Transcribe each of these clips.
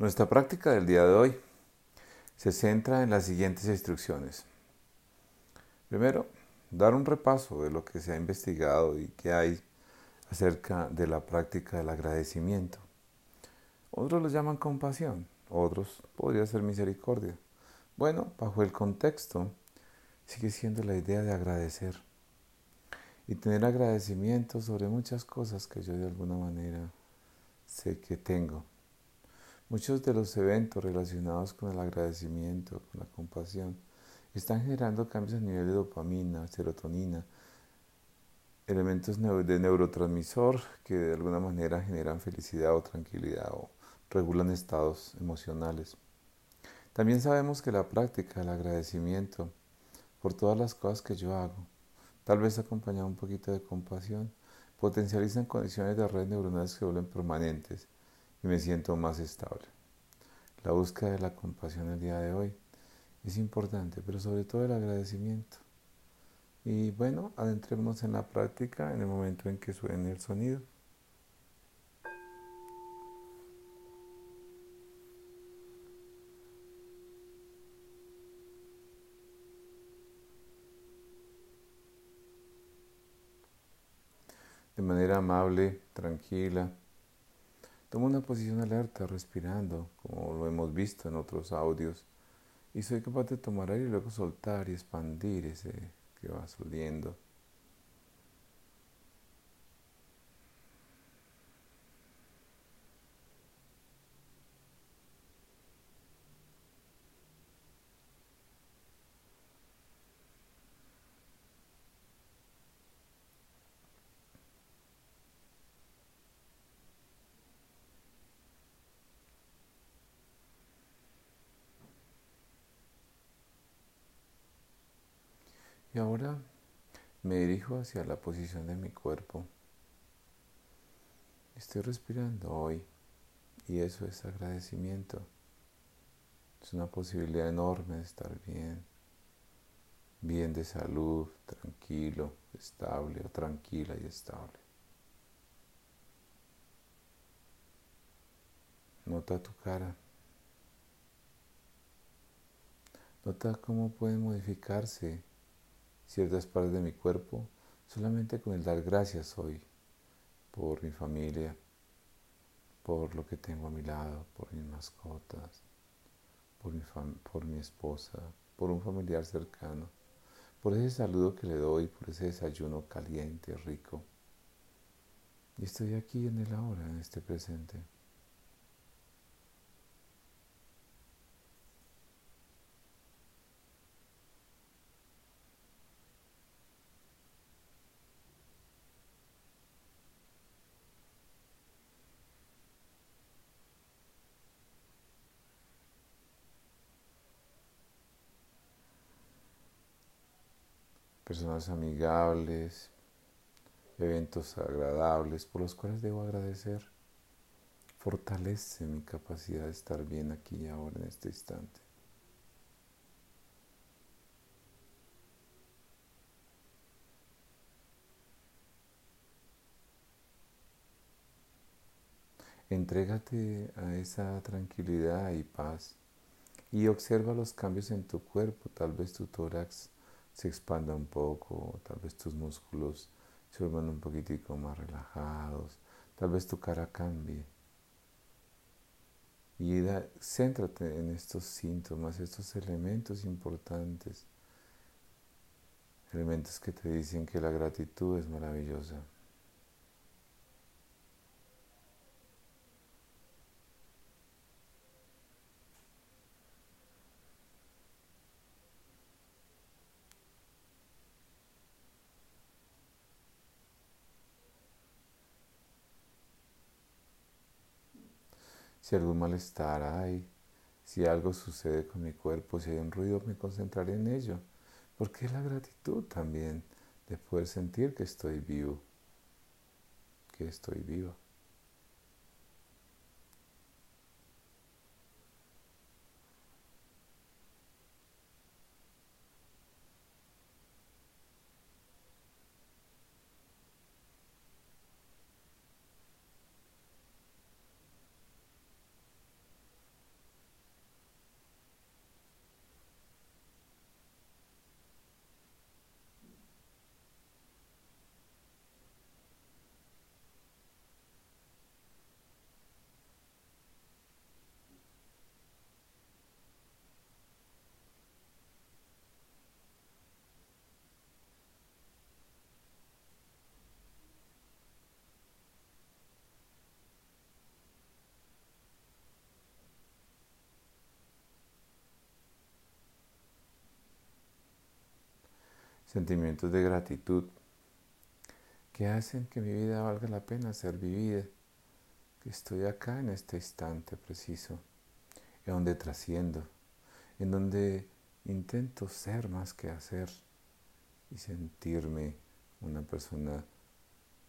Nuestra práctica del día de hoy se centra en las siguientes instrucciones. Primero, dar un repaso de lo que se ha investigado y que hay acerca de la práctica del agradecimiento. Otros lo llaman compasión, otros podría ser misericordia. Bueno, bajo el contexto sigue siendo la idea de agradecer y tener agradecimiento sobre muchas cosas que yo de alguna manera sé que tengo. Muchos de los eventos relacionados con el agradecimiento, con la compasión, están generando cambios a nivel de dopamina, serotonina, elementos de neurotransmisor que de alguna manera generan felicidad o tranquilidad o regulan estados emocionales. También sabemos que la práctica del agradecimiento por todas las cosas que yo hago, tal vez acompañado un poquito de compasión, potencializan condiciones de redes neuronales que vuelven permanentes y me siento más estable. La búsqueda de la compasión el día de hoy es importante, pero sobre todo el agradecimiento. Y bueno, adentrémonos en la práctica en el momento en que suene el sonido. de manera amable, tranquila. Toma una posición alerta, respirando, como lo hemos visto en otros audios, y soy capaz de tomar aire y luego soltar y expandir ese que va subiendo. Y ahora me dirijo hacia la posición de mi cuerpo. Estoy respirando hoy y eso es agradecimiento. Es una posibilidad enorme de estar bien, bien de salud, tranquilo, estable o tranquila y estable. Nota tu cara. Nota cómo pueden modificarse ciertas partes de mi cuerpo solamente con el dar gracias hoy por mi familia, por lo que tengo a mi lado, por mis mascotas, por mi, por mi esposa, por un familiar cercano, por ese saludo que le doy, por ese desayuno caliente, rico. Y estoy aquí en el ahora, en este presente. Personas amigables, eventos agradables por los cuales debo agradecer. Fortalece mi capacidad de estar bien aquí y ahora en este instante. Entrégate a esa tranquilidad y paz y observa los cambios en tu cuerpo, tal vez tu tórax se expanda un poco, tal vez tus músculos se vuelvan un poquitico más relajados, tal vez tu cara cambie. Y céntrate en estos síntomas, estos elementos importantes, elementos que te dicen que la gratitud es maravillosa. Si algún malestar hay, si algo sucede con mi cuerpo, si hay un ruido, me concentraré en ello. Porque es la gratitud también de poder sentir que estoy vivo, que estoy vivo. Sentimientos de gratitud que hacen que mi vida valga la pena ser vivida, que estoy acá en este instante preciso, en donde trasciendo, en donde intento ser más que hacer y sentirme una persona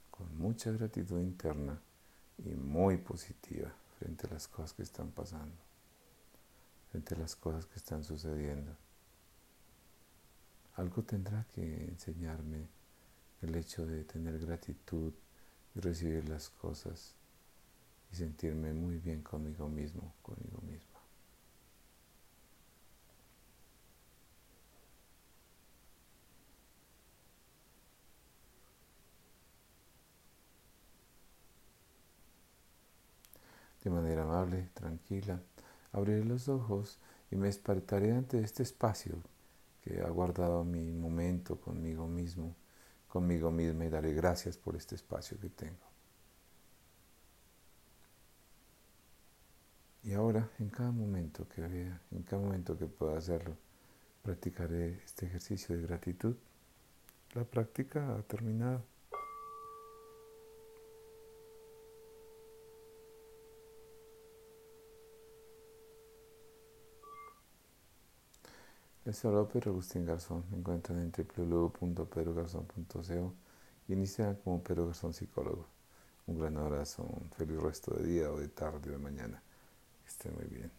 con mucha gratitud interna y muy positiva frente a las cosas que están pasando, frente a las cosas que están sucediendo. Algo tendrá que enseñarme el hecho de tener gratitud y recibir las cosas y sentirme muy bien conmigo mismo, conmigo misma. De manera amable, tranquila, abriré los ojos y me despertaré ante este espacio que ha guardado mi momento conmigo mismo, conmigo misma y daré gracias por este espacio que tengo. Y ahora, en cada momento que vea, en cada momento que pueda hacerlo, practicaré este ejercicio de gratitud. La práctica ha terminado. Les saludo Pedro Agustín Garzón. Me encuentran en www.pedrogarzón.co y inician como Pedro Garzón Psicólogo. Un gran abrazo, un feliz resto de día o de tarde o de mañana. Que estén muy bien.